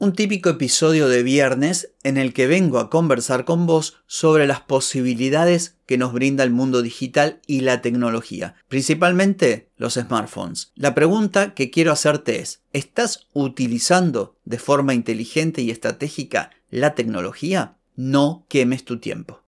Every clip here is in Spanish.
Un típico episodio de viernes en el que vengo a conversar con vos sobre las posibilidades que nos brinda el mundo digital y la tecnología, principalmente los smartphones. La pregunta que quiero hacerte es, ¿estás utilizando de forma inteligente y estratégica la tecnología? No quemes tu tiempo.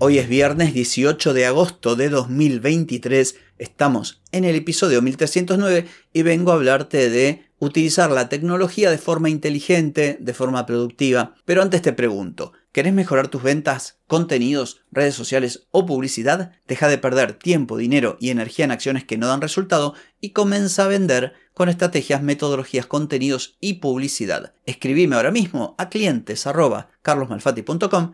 Hoy es viernes 18 de agosto de 2023 Estamos en el episodio 1309 y vengo a hablarte de utilizar la tecnología de forma inteligente, de forma productiva. Pero antes te pregunto, ¿querés mejorar tus ventas, contenidos, redes sociales o publicidad? Deja de perder tiempo, dinero y energía en acciones que no dan resultado y comienza a vender con estrategias, metodologías, contenidos y publicidad. Escribime ahora mismo a clientes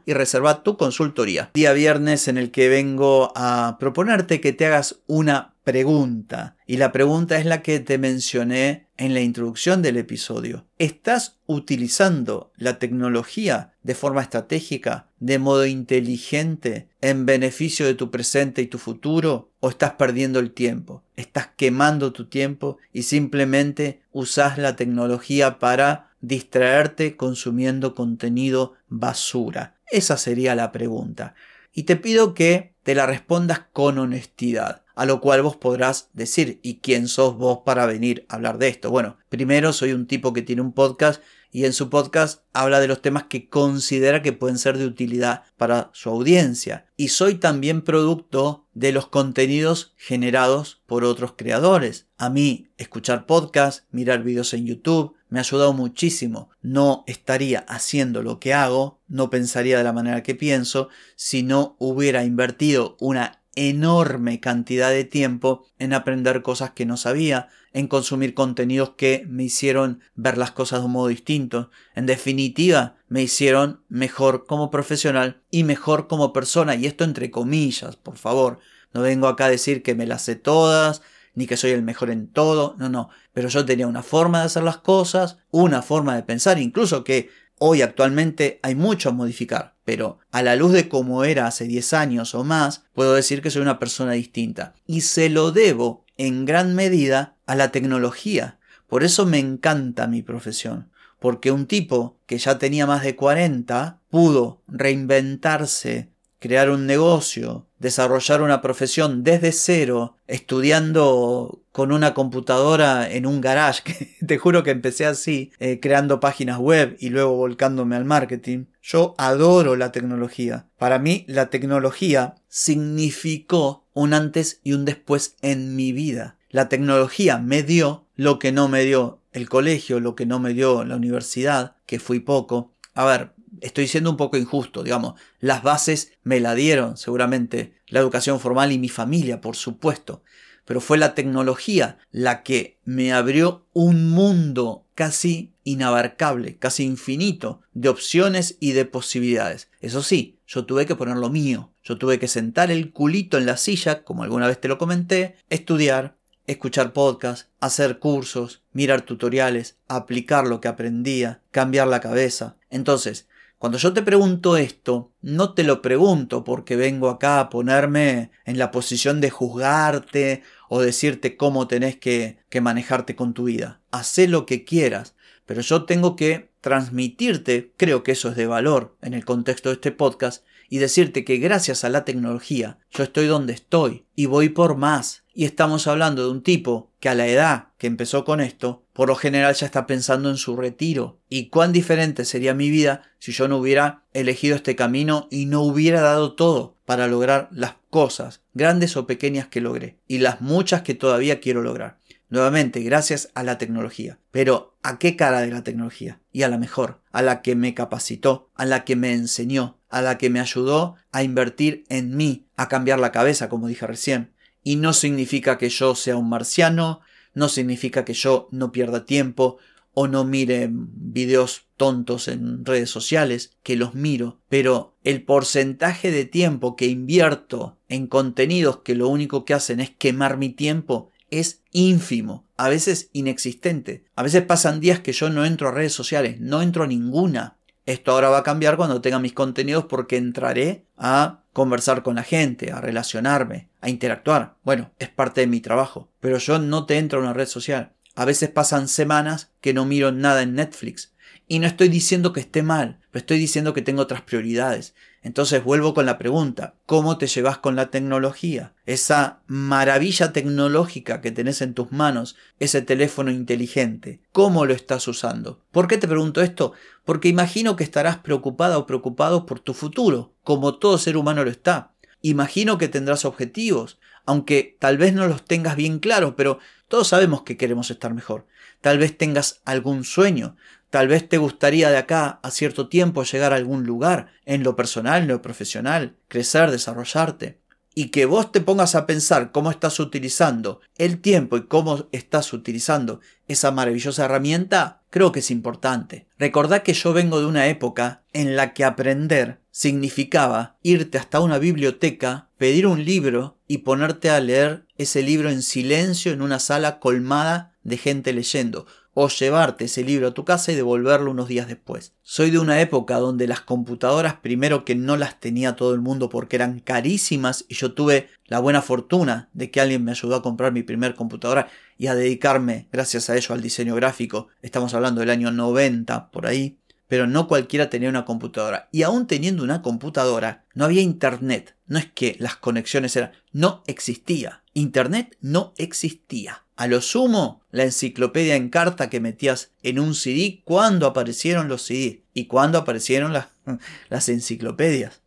y reserva tu consultoría. Día viernes en el que vengo a proponerte que te hagas una pregunta. Y la pregunta es la que te mencioné en la introducción del episodio. ¿Estás utilizando la tecnología de forma estratégica, de modo inteligente, en beneficio de tu presente y tu futuro? ¿O estás perdiendo el tiempo? ¿Estás quemando tu tiempo y simplemente usas la tecnología para distraerte consumiendo contenido basura? Esa sería la pregunta. Y te pido que te la respondas con honestidad a lo cual vos podrás decir, ¿y quién sos vos para venir a hablar de esto? Bueno, primero soy un tipo que tiene un podcast y en su podcast habla de los temas que considera que pueden ser de utilidad para su audiencia. Y soy también producto de los contenidos generados por otros creadores. A mí, escuchar podcasts, mirar videos en YouTube, me ha ayudado muchísimo. No estaría haciendo lo que hago, no pensaría de la manera que pienso, si no hubiera invertido una enorme cantidad de tiempo en aprender cosas que no sabía, en consumir contenidos que me hicieron ver las cosas de un modo distinto. En definitiva, me hicieron mejor como profesional y mejor como persona. Y esto entre comillas, por favor. No vengo acá a decir que me las sé todas, ni que soy el mejor en todo. No, no. Pero yo tenía una forma de hacer las cosas, una forma de pensar, incluso que Hoy actualmente hay mucho a modificar, pero a la luz de cómo era hace 10 años o más, puedo decir que soy una persona distinta. Y se lo debo en gran medida a la tecnología. Por eso me encanta mi profesión. Porque un tipo que ya tenía más de 40 pudo reinventarse, crear un negocio, desarrollar una profesión desde cero, estudiando con una computadora en un garage, que te juro que empecé así, eh, creando páginas web y luego volcándome al marketing. Yo adoro la tecnología. Para mí la tecnología significó un antes y un después en mi vida. La tecnología me dio lo que no me dio el colegio, lo que no me dio la universidad, que fui poco. A ver, estoy siendo un poco injusto, digamos, las bases me la dieron seguramente la educación formal y mi familia, por supuesto, pero fue la tecnología la que me abrió un mundo casi inabarcable, casi infinito de opciones y de posibilidades. Eso sí, yo tuve que poner lo mío, yo tuve que sentar el culito en la silla, como alguna vez te lo comenté, estudiar, escuchar podcasts, hacer cursos, mirar tutoriales, aplicar lo que aprendía, cambiar la cabeza. Entonces, cuando yo te pregunto esto, no te lo pregunto porque vengo acá a ponerme en la posición de juzgarte o decirte cómo tenés que, manejarte con tu vida. Hacé lo que quieras, pero yo tengo que transmitirte, creo que eso es de valor en el contexto de este podcast, y decirte que gracias a la tecnología yo estoy donde estoy y voy por más. Y estamos hablando de un tipo que a la edad que empezó con esto, por lo general ya está pensando en su retiro. Y cuán diferente sería mi vida si yo no hubiera elegido este camino y no hubiera dado todo para lograr las cosas, grandes o pequeñas que logré, y las muchas que todavía quiero lograr. Nuevamente, gracias a la tecnología. Pero, ¿a qué cara de la tecnología? Y a la mejor, a la que me capacitó, a la que me enseñó, a la que me ayudó a invertir en mí, a cambiar la cabeza, como dije recién, Y no significa que yo sea un marciano, no significa que yo no pierda tiempo o no mire videos tontos en redes sociales, que los miro, pero el porcentaje de tiempo que invierto en contenidos que lo único que hacen es quemar mi tiempo es ínfimo, a veces inexistente. A veces pasan días que yo no entro a redes sociales, no entro a ninguna. Esto ahora va a cambiar cuando tenga mis contenidos porque entraré a conversar con la gente, a relacionarme, a interactuar. Bueno, es parte de mi trabajo, pero yo no te entro a una red social. A veces pasan semanas que no miro nada en Netflix. Y no estoy diciendo que esté mal, pero estoy diciendo que tengo otras prioridades. Entonces vuelvo con la pregunta, ¿cómo te llevas con la tecnología? Esa maravilla tecnológica que tenés en tus manos, ese teléfono inteligente, ¿cómo lo estás usando? ¿Por qué te pregunto esto? Porque imagino que estarás preocupada o preocupado por tu futuro, como todo ser humano lo está. Imagino que tendrás objetivos, aunque tal vez no los tengas bien claros, pero todos sabemos que queremos estar mejor. Tal vez tengas algún sueño, Tal vez te gustaría de acá a cierto tiempo llegar a algún lugar, en lo personal, en lo profesional, crecer, desarrollarte. Y que vos te pongas a pensar cómo estás utilizando el tiempo y cómo estás utilizando esa maravillosa herramienta, creo que es importante. Recordá que yo vengo de una época en la que aprender significaba irte hasta una biblioteca, pedir un libro y ponerte a leer ese libro en silencio en una sala colmada de gente leyendo o llevarte ese libro a tu casa y devolverlo unos días después. Soy de una época donde las computadoras primero que no las tenía todo el mundo porque eran carísimas y yo tuve la buena fortuna de que alguien me ayudó a comprar mi primer computadora y a dedicarme gracias a ello al diseño gráfico. Estamos hablando del año 90 por ahí. Pero no cualquiera tenía una computadora. Y aún teniendo una computadora, no había internet. No es que las conexiones eran... No existía. Internet no existía. A lo sumo, la enciclopedia en carta que metías en un CD cuando aparecieron los CD y cuando aparecieron las, las enciclopedias.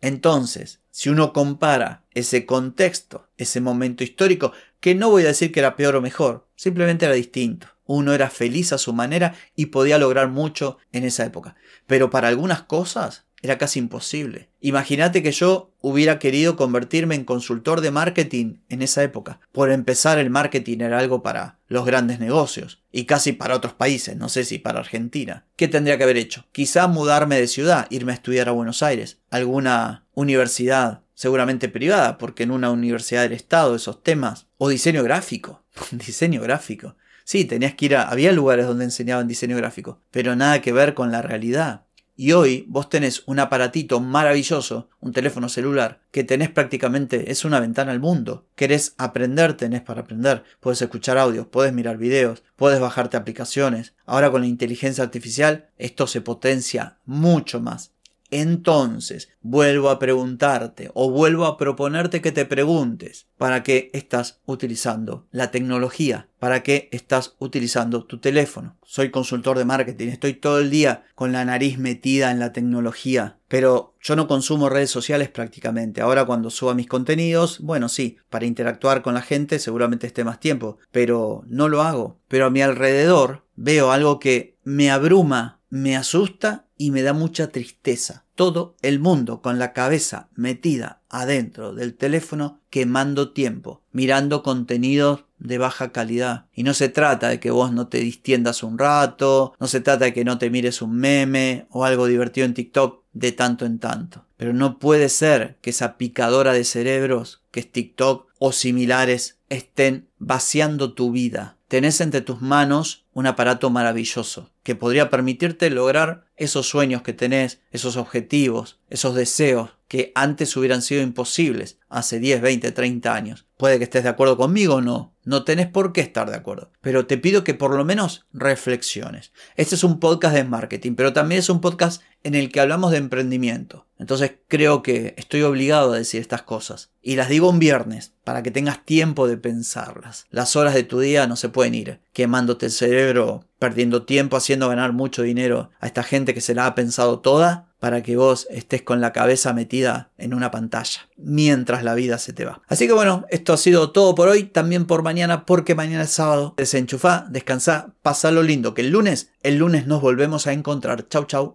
Entonces, si uno compara ese contexto, ese momento histórico, que no voy a decir que era peor o mejor, simplemente era distinto. Uno era feliz a su manera y podía lograr mucho en esa época. Pero para algunas cosas era casi imposible. Imagínate que yo hubiera querido convertirme en consultor de marketing en esa época. Por empezar, el marketing era algo para los grandes negocios y casi para otros países, no sé si para Argentina. ¿Qué tendría que haber hecho? Quizá mudarme de ciudad, irme a estudiar a Buenos Aires, alguna universidad, seguramente privada, porque en una universidad del Estado esos temas, o diseño gráfico, diseño gráfico. Sí, tenías que ir a... Había lugares donde enseñaban diseño gráfico, pero nada que ver con la realidad. Y hoy vos tenés un aparatito maravilloso, un teléfono celular, que tenés prácticamente, es una ventana al mundo. Querés aprender, tenés para aprender. Puedes escuchar audios, puedes mirar videos, puedes bajarte aplicaciones. Ahora con la inteligencia artificial esto se potencia mucho más. Entonces, vuelvo a preguntarte o vuelvo a proponerte que te preguntes para qué estás utilizando la tecnología, para qué estás utilizando tu teléfono. Soy consultor de marketing, estoy todo el día con la nariz metida en la tecnología, pero yo no consumo redes sociales prácticamente. Ahora cuando suba mis contenidos, bueno, sí, para interactuar con la gente seguramente esté más tiempo, pero no lo hago. Pero a mi alrededor veo algo que me abruma, me asusta y me da mucha tristeza. Todo el mundo con la cabeza metida adentro del teléfono quemando tiempo, mirando contenidos de baja calidad. Y no se trata de que vos no te distiendas un rato, no se trata de que no te mires un meme o algo divertido en TikTok de tanto en tanto. Pero no puede ser que esa picadora de cerebros, que es TikTok o similares, estén vaciando tu vida. Tenés entre tus manos un aparato maravilloso que podría permitirte lograr esos sueños que tenés, esos objetivos, esos deseos que antes hubieran sido imposibles hace 10, 20, 30 años. Puede que estés de acuerdo conmigo o no, no tenés por qué estar de acuerdo, pero te pido que por lo menos reflexiones. Este es un podcast de marketing, pero también es un podcast en el que hablamos de emprendimiento. Entonces creo que estoy obligado a decir estas cosas. Y las digo un viernes, para que tengas tiempo de pensarlas. Las horas de tu día no se pueden ir quemándote el cerebro, perdiendo tiempo, haciendo ganar mucho dinero a esta gente que se la ha pensado toda para que vos estés con la cabeza metida en una pantalla mientras la vida se te va. Así que bueno, esto ha sido todo por hoy, también por mañana, porque mañana es sábado. Desenchufá, descansá, lo lindo, que el lunes, el lunes nos volvemos a encontrar. Chau, chau.